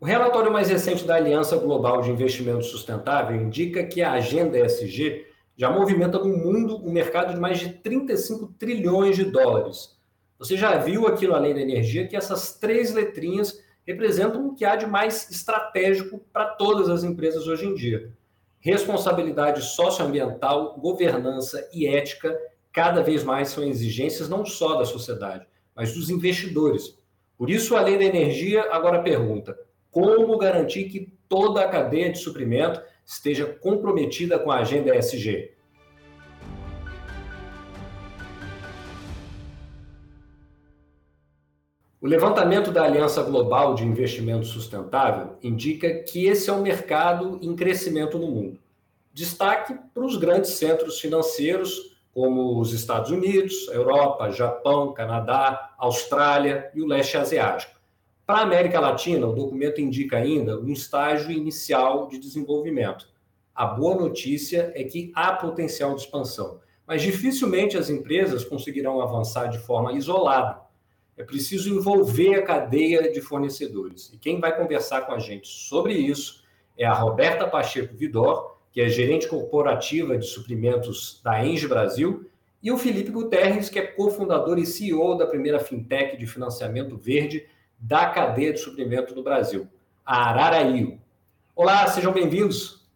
O relatório mais recente da Aliança Global de Investimento Sustentável indica que a agenda ESG já movimenta no mundo um mercado de mais de 35 trilhões de dólares. Você já viu aqui no Além da Energia que essas três letrinhas representam o que há de mais estratégico para todas as empresas hoje em dia. Responsabilidade socioambiental, governança e ética cada vez mais são exigências não só da sociedade, mas dos investidores. Por isso, além da energia, agora pergunta: como garantir que toda a cadeia de suprimento esteja comprometida com a agenda ESG? O levantamento da Aliança Global de Investimento Sustentável indica que esse é um mercado em crescimento no mundo. Destaque para os grandes centros financeiros, como os Estados Unidos, Europa, Japão, Canadá, Austrália e o leste asiático. Para a América Latina, o documento indica ainda um estágio inicial de desenvolvimento. A boa notícia é que há potencial de expansão, mas dificilmente as empresas conseguirão avançar de forma isolada é preciso envolver a cadeia de fornecedores. E quem vai conversar com a gente sobre isso é a Roberta Pacheco Vidor, que é gerente corporativa de suprimentos da Enge Brasil, e o Felipe Guterres, que é cofundador e CEO da primeira fintech de financiamento verde da cadeia de suprimento do Brasil, a Araraio. Olá, sejam bem-vindos.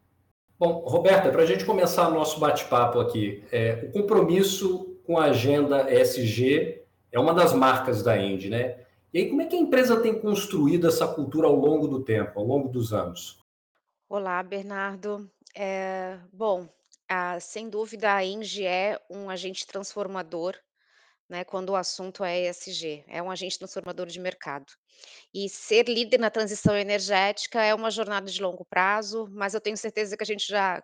Bom, Roberta, para a gente começar o nosso bate-papo aqui, é, o compromisso com a agenda ESG é uma das marcas da Indy, né? E aí, como é que a empresa tem construído essa cultura ao longo do tempo, ao longo dos anos? Olá, Bernardo. É, bom, sem dúvida a Engie é um agente transformador, né, quando o assunto é ESG, é um agente transformador de mercado. E ser líder na transição energética é uma jornada de longo prazo, mas eu tenho certeza que a gente já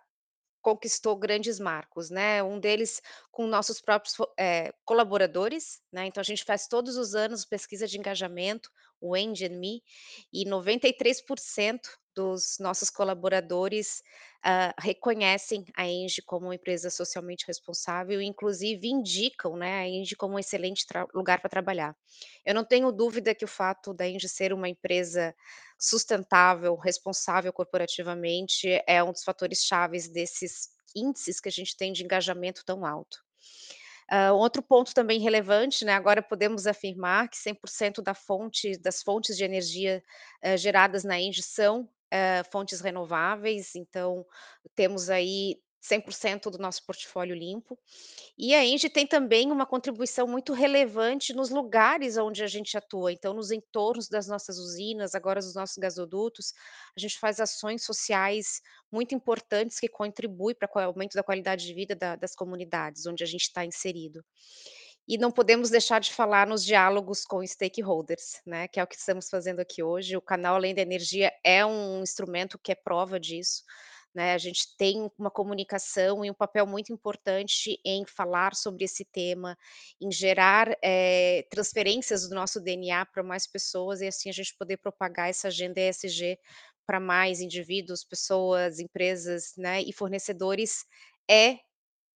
conquistou grandes marcos, né, um deles com nossos próprios eh, colaboradores, né, então a gente faz todos os anos pesquisa de engajamento, o End and Me, e 93% dos nossos colaboradores, hã, reconhecem a Engie como uma empresa socialmente responsável e inclusive indicam, né, a Engie como um excelente lugar para trabalhar. Eu não tenho dúvida que o fato da Engie ser uma empresa sustentável, responsável corporativamente, é um dos fatores chaves desses índices que a gente tem de engajamento tão alto. Hã, outro ponto também relevante, né, agora podemos afirmar que 100% da fonte das fontes de energia, hã, geradas na Engie são, hã, fontes renováveis, então temos aí 100% do nosso portfólio limpo. E a Engie tem também uma contribuição muito relevante nos lugares onde a gente atua, então nos entornos das nossas usinas, agora dos nossos gasodutos, a gente faz ações sociais muito importantes que contribuem para o aumento da qualidade de vida da das comunidades onde a gente está inserido. E não podemos deixar de falar nos diálogos com stakeholders, né, que é o que estamos fazendo aqui hoje, o canal Além da Energia é um instrumento que é prova disso, né, a gente tem uma comunicação e um papel muito importante em falar sobre esse tema, em gerar, eh, transferências do nosso DNA para mais pessoas e assim a gente poder propagar essa agenda ESG para mais indivíduos, pessoas, empresas, né, e fornecedores é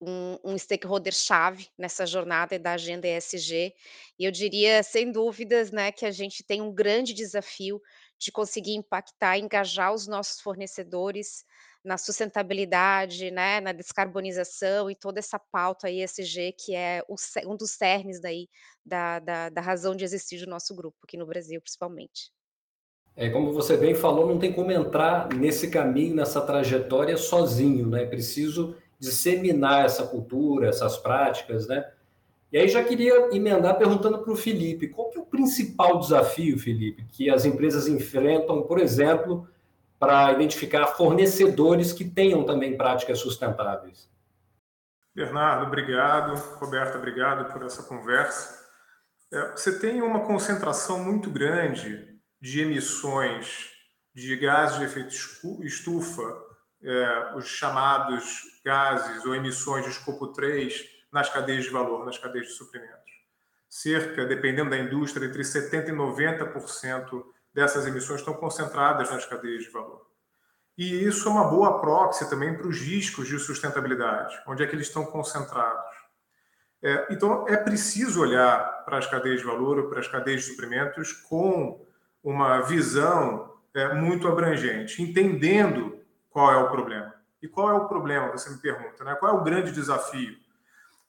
um um stakeholder chave nessa jornada da agenda ESG, e eu diria sem dúvidas, né, que a gente tem um grande desafio de conseguir impactar engajar os nossos fornecedores na sustentabilidade, né, na descarbonização e toda essa pauta ESG que é o um dos cernes daí da da da razão de existir do nosso grupo, aqui no Brasil principalmente. É, como você bem falou, não tem como entrar nesse caminho, nessa trajetória sozinho, né? É preciso disseminar essa cultura, essas práticas, né? E aí já queria emendar perguntando para o Felipe, qual que é o principal desafio, Felipe, que as empresas enfrentam, por exemplo, para identificar fornecedores que tenham também práticas sustentáveis? Bernardo, obrigado. Roberta, obrigado por essa conversa. É, você tem uma concentração muito grande de emissões de gases de efeito estufa, é, os chamados gases ou emissões de escopo 3 nas cadeias de valor, nas cadeias de suprimentos. Cerca, dependendo da indústria, entre 70% e 90% dessas emissões estão concentradas nas cadeias de valor. E isso é uma boa proxy também para os riscos de sustentabilidade, onde é que eles estão concentrados. É, então, é preciso olhar para as cadeias de valor, para as cadeias de suprimentos, com uma visão é, muito abrangente, entendendo qual é o problema. E qual é o problema, você me pergunta, né? Qual é o grande desafio?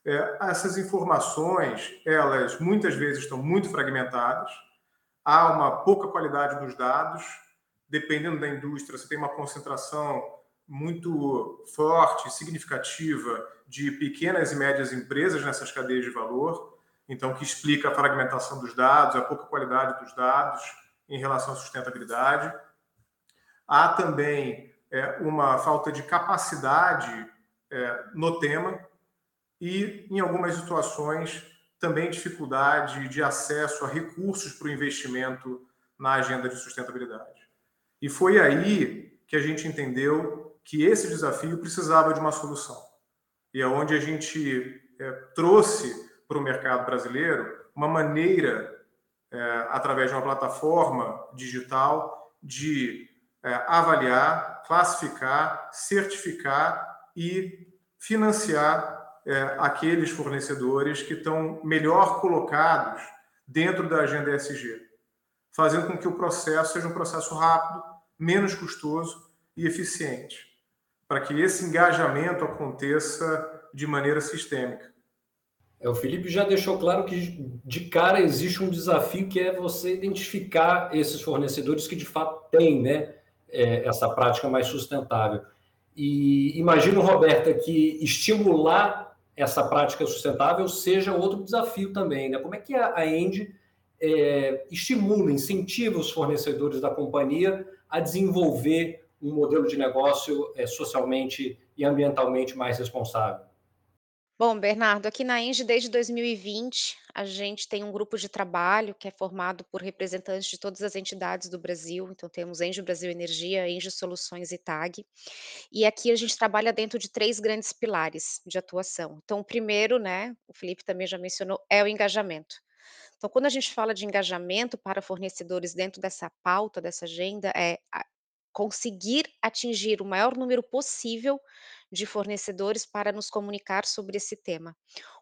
É, essas informações, elas muitas vezes estão muito fragmentadas, há uma pouca qualidade dos dados, dependendo da indústria, você tem uma concentração muito forte, significativa de pequenas e médias empresas nessas cadeias de valor, então que explica a fragmentação dos dados, a pouca qualidade dos dados em relação à sustentabilidade. Há também é, uma falta de capacidade é, no tema e, em algumas situações, também dificuldade de acesso a recursos para o investimento na agenda de sustentabilidade. E foi aí que a gente entendeu que esse desafio precisava de uma solução. E é onde a gente é, trouxe para o mercado brasileiro uma maneira, é, através de uma plataforma digital, de é, avaliar, classificar, certificar e financiar é, aqueles fornecedores que estão melhor colocados dentro da agenda ESG, fazendo com que o processo seja um processo rápido, menos custoso e eficiente, para que esse engajamento aconteça de maneira sistêmica. É, o Felipe já deixou claro que de cara existe um desafio que é você identificar esses fornecedores que de fato têm né, é, essa prática mais sustentável. E imagino, Roberta, que estimular essa prática sustentável seja outro desafio também. Né? Como é que a End é, estimula, incentiva os fornecedores da companhia a desenvolver um modelo de negócio é, socialmente e ambientalmente mais responsável? Bom, Bernardo, aqui na Engie, desde 2020, a gente tem um grupo de trabalho que é formado por representantes de todas as entidades do Brasil. Então, temos Engie Brasil Energia, Engie Soluções e TAG. E aqui a gente trabalha dentro de três grandes pilares de atuação. Então, o primeiro, né, o Felipe também já mencionou, é o engajamento. Então, quando a gente fala de engajamento para fornecedores dentro dessa pauta, dessa agenda, é conseguir atingir o maior número possível de fornecedores para nos comunicar sobre esse tema.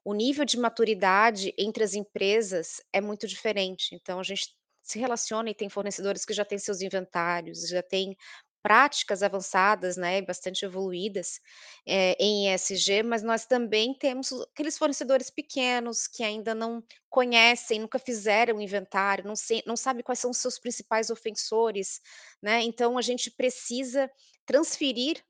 O nível de maturidade entre as empresas é muito diferente, então a gente se relaciona e tem fornecedores que já têm seus inventários, já têm práticas avançadas, né, bastante evoluídas, eh, em ESG, mas nós também temos aqueles fornecedores pequenos que ainda não conhecem, nunca fizeram inventário, não se não sabe quais são os seus principais ofensores, né, então a gente precisa transferir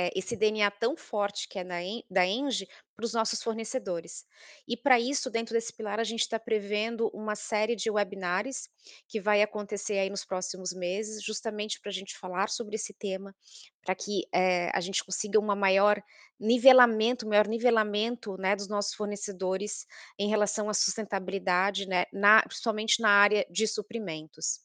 eh, esse DNA tão forte que é da En da Engie para os nossos fornecedores. E para isso, dentro desse pilar, a gente está prevendo uma série de webinars que vai acontecer aí nos próximos meses, justamente para a gente falar sobre esse tema, para que eh, a gente consiga uma maior nivelamento, maior nivelamento, né, dos nossos fornecedores em relação à sustentabilidade, né, na, principalmente na área de suprimentos.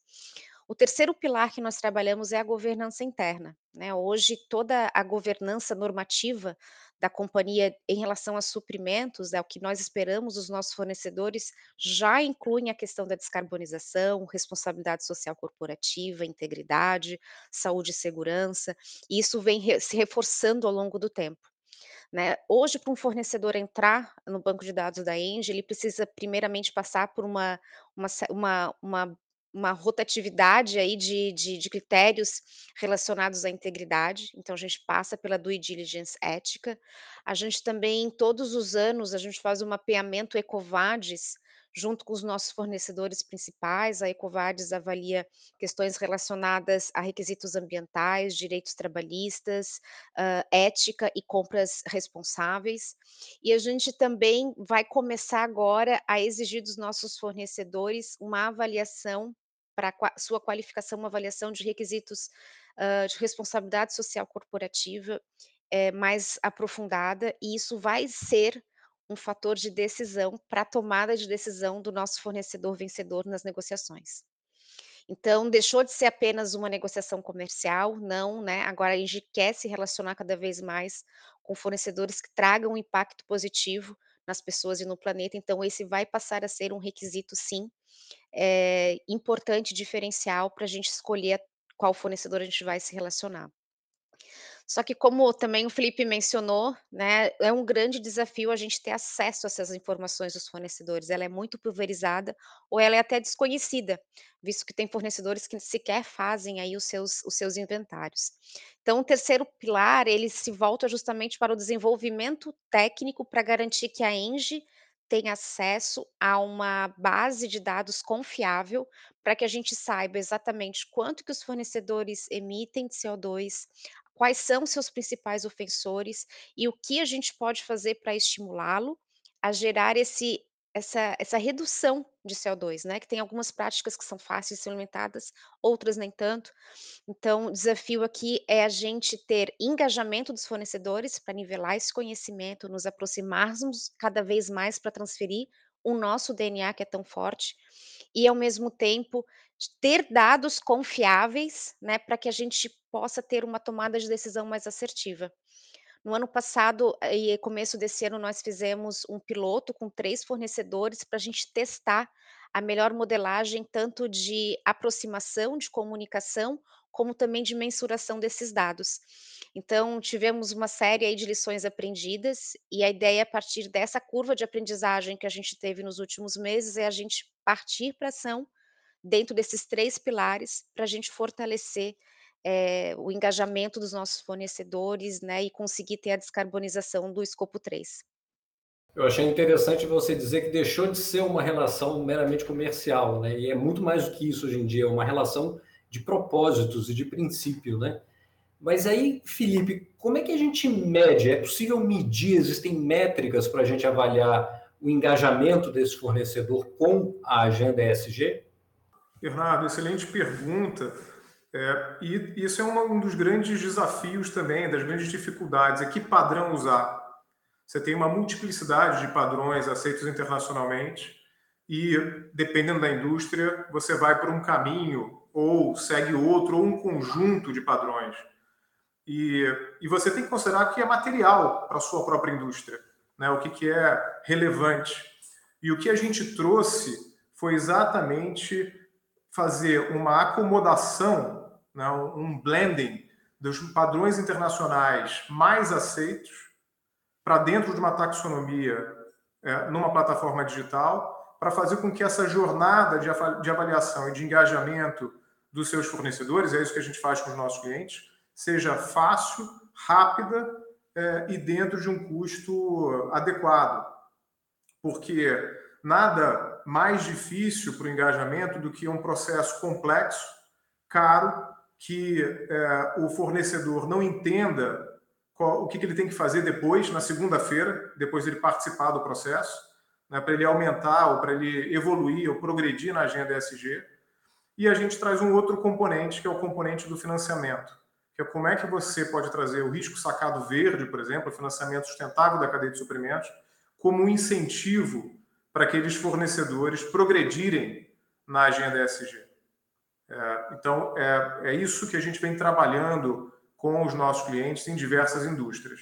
O terceiro pilar que nós trabalhamos é a governança interna. Né? Hoje, toda a governança normativa da companhia em relação a suprimentos, é o que nós esperamos dos nossos fornecedores, já incluem a questão da descarbonização, responsabilidade social corporativa, integridade, saúde e segurança, e isso vem se reforçando ao longo do tempo. Né? Hoje, para um fornecedor entrar no banco de dados da Engie, ele precisa primeiramente passar por uma, uma, uma, uma uma rotatividade aí de de de critérios relacionados à integridade, então a gente passa pela due diligence ética. A gente também, todos os anos, a gente faz um mapeamento EcoVadis, junto com os nossos fornecedores principais. A EcoVadis avalia questões relacionadas a requisitos ambientais, direitos trabalhistas, hã, ética e compras responsáveis. E a gente também vai começar agora a exigir dos nossos fornecedores uma avaliação para sua qualificação, uma avaliação de requisitos, hã, de responsabilidade social corporativa, eh, mais aprofundada, e isso vai ser um fator de decisão para a tomada de decisão do nosso fornecedor vencedor nas negociações. Então, deixou de ser apenas uma negociação comercial, não, né, agora a gente quer se relacionar cada vez mais com fornecedores que tragam um impacto positivo nas pessoas e no planeta, então esse vai passar a ser um requisito sim, eh, importante, diferencial para a gente escolher qual fornecedor a gente vai se relacionar. Só que como também o Felipe mencionou, né, é um grande desafio a gente ter acesso a essas informações dos fornecedores, ela é muito pulverizada ou ela é até desconhecida, visto que tem fornecedores que sequer fazem aí os seus os seus inventários. Então o terceiro pilar, ele se volta justamente para o desenvolvimento técnico para garantir que a Engie tem acesso a uma base de dados confiável, para que a gente saiba exatamente quanto que os fornecedores emitem de CO2, quais são seus principais ofensores e o que a gente pode fazer para estimulá-lo a gerar esse essa essa redução de CO2, né, que tem algumas práticas que são fáceis de ser implementadas, outras nem tanto. Então o desafio aqui é a gente ter engajamento dos fornecedores para nivelar esse conhecimento, nos aproximarmos cada vez mais para transferir o nosso DNA que é tão forte, e ao mesmo tempo ter dados confiáveis, né, para que a gente possa ter uma tomada de decisão mais assertiva. No ano passado e começo desse ano nós fizemos um piloto com 3 fornecedores para a gente testar a melhor modelagem tanto de aproximação, de comunicação, como também de mensuração desses dados. Então tivemos uma série de lições aprendidas, e a ideia a partir dessa curva de aprendizagem que a gente teve nos últimos meses, é a gente partir pra ação, dentro desses 3 pilares, para a gente fortalecer, eh, o engajamento dos nossos fornecedores, né, e conseguir ter a descarbonização do escopo 3. Eu achei interessante você dizer que deixou de ser uma relação meramente comercial, né, e é muito mais do que isso hoje em dia, é uma relação de propósitos e de princípio, né. Mas aí, Felipe, como é que a gente mede? É possível medir, existem métricas para a gente avaliar o engajamento desse fornecedor com a agenda ESG? Bernardo, excelente pergunta. É, e isso é uma, um dos grandes desafios também, das grandes dificuldades, é que padrão usar. Você tem uma multiplicidade de padrões aceitos internacionalmente e, dependendo da indústria, você vai por um caminho ou segue outro, ou um conjunto de padrões. E, e você tem que considerar que é material para a sua própria indústria, né? o que, que é relevante. E o que a gente trouxe foi exatamente fazer uma acomodação, né? um blending dos padrões internacionais mais aceitos para dentro de uma taxonomia é, numa plataforma digital, para fazer com que essa jornada de avaliação e de engajamento dos seus fornecedores, é isso que a gente faz com os nossos clientes, seja fácil, rápida é, e dentro de um custo adequado. Porque nada mais difícil para o engajamento do que um processo complexo, caro, que é, o fornecedor não entenda qual, o que, que, ele tem que fazer depois, na segunda-feira, depois de ele participar do processo, né, para ele aumentar ou para ele evoluir ou progredir na agenda ESG. E a gente traz um outro componente, que é o componente do financiamento que é como é que você pode trazer o risco sacado verde, por exemplo, o financiamento sustentável da cadeia de suprimentos, como um incentivo para aqueles fornecedores progredirem na agenda ESG. É, então, é, é isso que a gente vem trabalhando com os nossos clientes em diversas indústrias.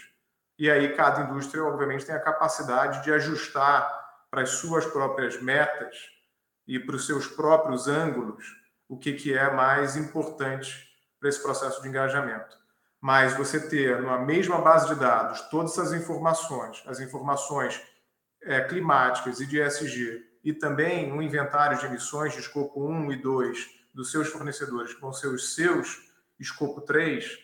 E aí, cada indústria, obviamente, tem a capacidade de ajustar para as suas próprias metas e para os seus próprios ângulos o que, que é mais importante para esse processo de engajamento. Mas você ter numa mesma base de dados todas essas informações, as informações é, climáticas e de ESG, e também um inventário de emissões de escopo 1 e 2 dos seus fornecedores, vão ser os seus escopo 3,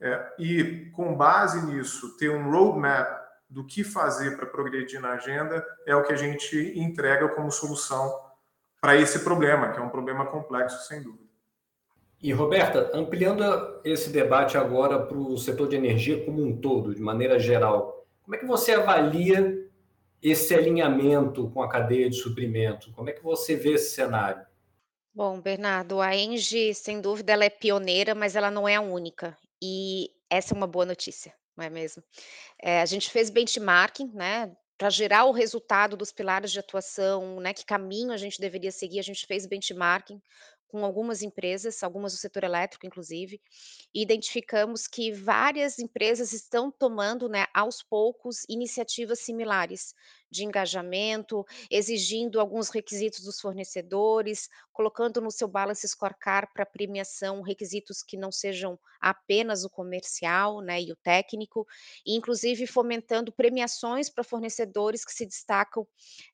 é, e com base nisso ter um roadmap do que fazer para progredir na agenda, é o que a gente entrega como solução para esse problema, que é um problema complexo, sem dúvida. E, Roberta, ampliando esse debate agora para o setor de energia como um todo, de maneira geral, como é que você avalia esse alinhamento com a cadeia de suprimento? Como é que você vê esse cenário? Bom, Bernardo, a Engie, sem dúvida, ela é pioneira, mas ela não é a única. E essa é uma boa notícia, não é mesmo? Eh, a gente fez benchmarking, né, para gerar o resultado dos pilares de atuação, né, que caminho a gente deveria seguir, a gente fez benchmarking com algumas empresas, algumas do setor elétrico, inclusive, e identificamos que várias empresas estão tomando, né, aos poucos, iniciativas similares, de engajamento, exigindo alguns requisitos dos fornecedores, colocando no seu balance scorecard para premiação requisitos que não sejam apenas o comercial, né, e o técnico, e inclusive fomentando premiações para fornecedores que se destacam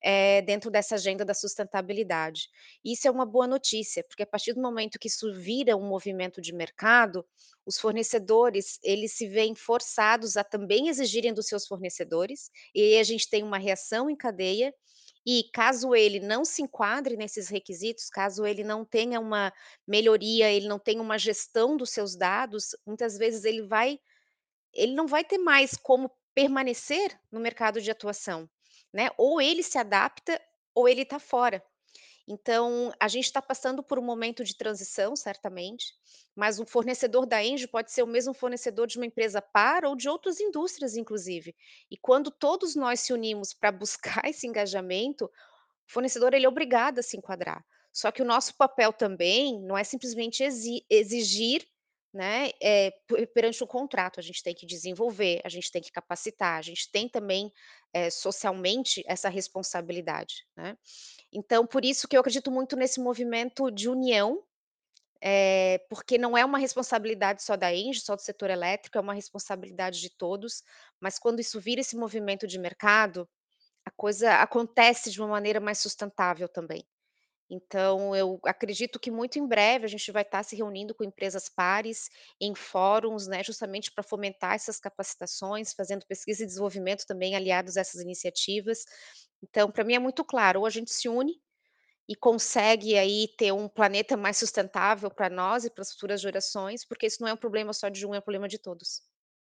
é, dentro dessa agenda da sustentabilidade. Isso é uma boa notícia, porque a partir do momento que isso vira um movimento de mercado, os fornecedores eles se veem forçados a também exigirem dos seus fornecedores, e aí a gente tem uma reação em cadeia, e caso ele não se enquadre nesses requisitos, caso ele não tenha uma melhoria, ele não tenha uma gestão dos seus dados, muitas vezes ele vai ele não vai ter mais como permanecer no mercado de atuação, né, ou ele se adapta ou ele está fora. Então, a gente está passando por um momento de transição, certamente, mas o fornecedor da Engie pode ser o mesmo fornecedor de uma empresa par ou de outras indústrias, inclusive. E quando todos nós se unimos para buscar esse engajamento, o fornecedor ele é obrigado a se enquadrar. Só que o nosso papel também não é simplesmente exi exigir né, eh, perante o contrato, a gente tem que desenvolver, a gente tem que capacitar, a gente tem também, eh, socialmente essa responsabilidade, né. Então por isso que eu acredito muito nesse movimento de união, eh, porque não é uma responsabilidade só da Engie, só do setor elétrico, é uma responsabilidade de todos, mas quando isso vira esse movimento de mercado, a coisa acontece de uma maneira mais sustentável também. Então eu acredito que muito em breve a gente vai estar se reunindo com empresas pares, em fóruns, né, justamente para fomentar essas capacitações, fazendo pesquisa e desenvolvimento também aliados a essas iniciativas. Então para mim é muito claro, ou a gente se une, e consegue aí ter um planeta mais sustentável para nós e para as futuras gerações, porque isso não é um problema só de um, é um problema de todos.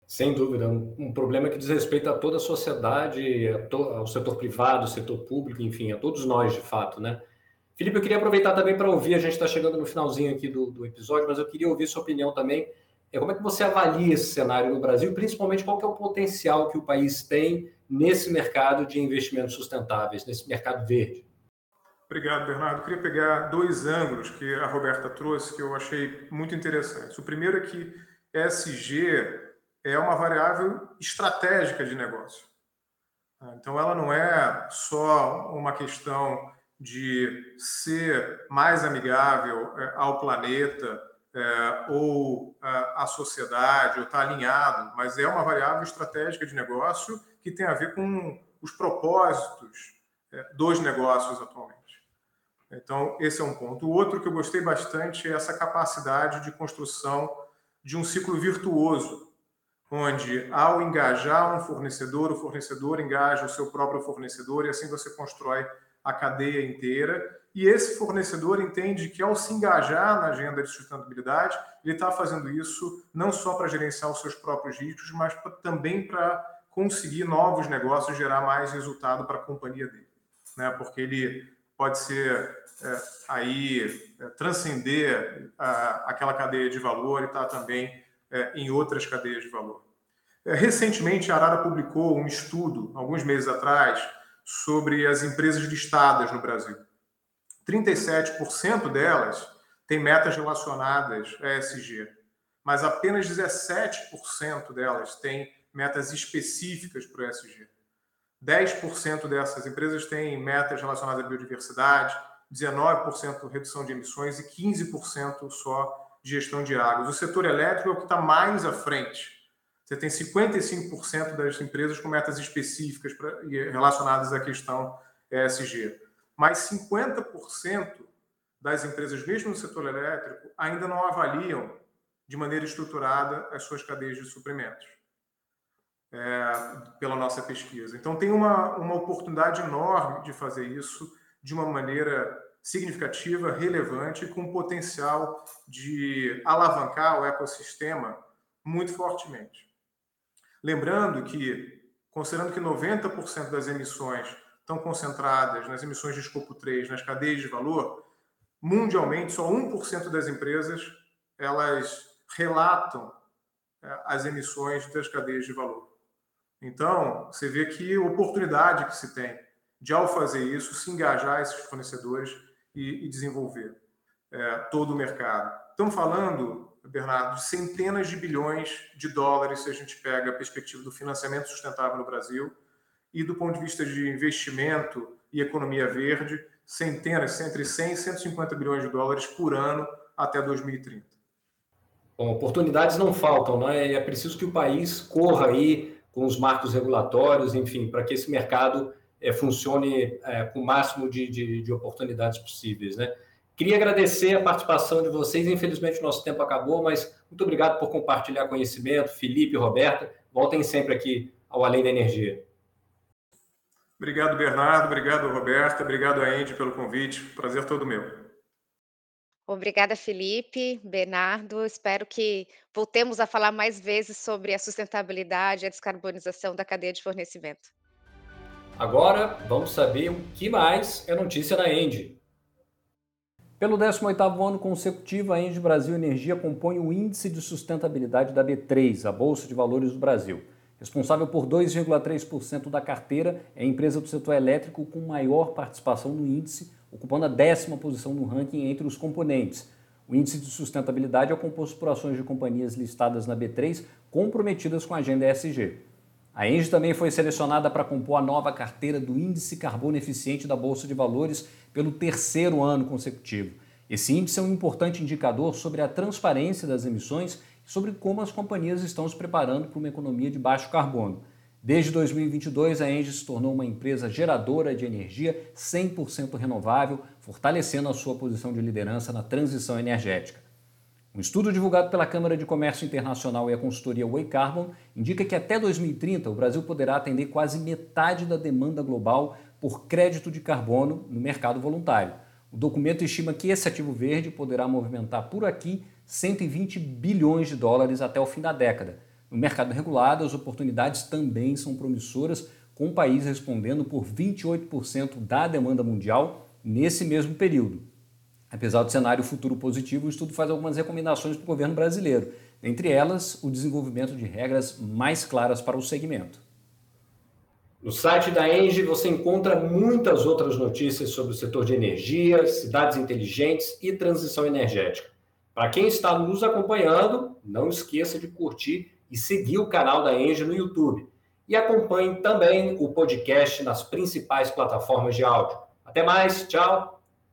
Sem dúvida, um, um problema que diz respeito a toda a sociedade, ao setor privado, ao setor público, enfim, a todos nós de fato, né? Felipe, eu queria aproveitar também para ouvir, a gente está chegando no finalzinho aqui do, do, episódio, mas eu queria ouvir sua opinião também. É, como é que você avalia esse cenário no Brasil, principalmente qual é o potencial que o país tem nesse mercado de investimentos sustentáveis, nesse mercado verde? Obrigado, Bernardo. Eu queria pegar dois ângulos que a Roberta trouxe que eu achei muito interessantes. O primeiro é que ESG é uma variável estratégica de negócio. Então, ela não é só uma questão de ser mais amigável é, ao planeta é, ou à sociedade, ou estar tá alinhado, mas é uma variável estratégica de negócio que tem a ver com os propósitos é, dos negócios atualmente. Então, esse é um ponto. O outro que eu gostei bastante é essa capacidade de construção de um ciclo virtuoso, onde, ao engajar um fornecedor, o fornecedor engaja o seu próprio fornecedor e assim você constrói a cadeia inteira. E esse fornecedor entende que, ao se engajar na agenda de sustentabilidade, ele está fazendo isso não só para gerenciar os seus próprios riscos, mas pra, também para conseguir novos negócios, gerar mais resultado para a companhia dele. Né? Porque ele pode ser é, aí é, transcender a, aquela cadeia de valor e estar tá também é, em outras cadeias de valor. É, recentemente, a Arara publicou um estudo, alguns meses atrás, sobre as empresas listadas no Brasil. 37% delas têm metas relacionadas a ESG, mas apenas 17% delas têm metas específicas para o ESG. 10% dessas empresas têm metas relacionadas à biodiversidade, 19% redução de emissões e 15% só gestão de águas. O setor elétrico é o que está mais à frente você tem 55% das empresas com metas específicas pra, relacionadas à questão ESG. Mas 50% das empresas, mesmo no setor elétrico, ainda não avaliam de maneira estruturada as suas cadeias de suprimentos, é, pela nossa pesquisa. Então, tem uma, uma oportunidade enorme de fazer isso de uma maneira significativa, relevante, com potencial de alavancar o ecossistema muito fortemente. Lembrando que, considerando que 90% das emissões estão concentradas nas emissões de escopo 3, nas cadeias de valor, mundialmente só 1% das empresas elas relatam é, as emissões das cadeias de valor. Então, você vê que oportunidade que se tem de, ao fazer isso, se engajar esses fornecedores e, e desenvolver é, todo o mercado. Estamos falando Bernardo, centenas de bilhões de dólares se a gente pega a perspectiva do financiamento sustentável no Brasil. e do ponto de vista de investimento e economia verde, centenas, entre 100 e 150 bilhões de dólares por ano até 2030. Bom, oportunidades não faltam, né? É preciso que o país corra aí com os marcos regulatórios, enfim, para que esse mercado é, funcione é, com o máximo de, de, de, oportunidades possíveis, né? Queria agradecer a participação de vocês. Infelizmente, o nosso tempo acabou, mas muito obrigado por compartilhar conhecimento. Felipe, Roberta, voltem sempre aqui ao Além da Energia. Obrigado, Bernardo. Obrigado, Roberta. Obrigado a Andy pelo convite. Prazer todo meu. Obrigada, Felipe, Bernardo. Espero que voltemos a falar mais vezes sobre a sustentabilidade e a descarbonização da cadeia de fornecimento. Agora, vamos saber o que mais é notícia da Engie. Pelo 18º ano consecutivo, a Engie Brasil Energia compõe o Índice de Sustentabilidade da B3, a Bolsa de Valores do Brasil. Responsável por 2,3% da carteira, é a empresa do setor elétrico com maior participação no índice, ocupando a décima posição no ranking entre os componentes. O índice de sustentabilidade é composto por ações de companhias listadas na B3 comprometidas com a agenda ESG. A Engie também foi selecionada para compor a nova carteira do Índice Carbono Eficiente da Bolsa de Valores pelo terceiro ano consecutivo. Esse índice é um importante indicador sobre a transparência das emissões e sobre como as companhias estão se preparando para uma economia de baixo carbono. Desde 2022, a Engie se tornou uma empresa geradora de energia 100% renovável, fortalecendo a sua posição de liderança na transição energética. Um estudo divulgado pela Câmara de Comércio Internacional e a consultoria Way Carbon indica que até 2030 o Brasil poderá atender quase metade da demanda global por crédito de carbono no mercado voluntário. O documento estima que esse ativo verde poderá movimentar por aqui 120 bilhões de dólares até o fim da década. No mercado regulado, as oportunidades também são promissoras, com o país respondendo por 28% da demanda mundial nesse mesmo período. Apesar do cenário futuro positivo, o estudo faz algumas recomendações para o governo brasileiro, entre elas o desenvolvimento de regras mais claras para o segmento. No site da Engie você encontra muitas outras notícias sobre o setor de energia, cidades inteligentes e transição energética. Para quem está nos acompanhando, não esqueça de curtir e seguir o canal da Engie no YouTube. E acompanhe também o podcast nas principais plataformas de áudio. Até mais, tchau!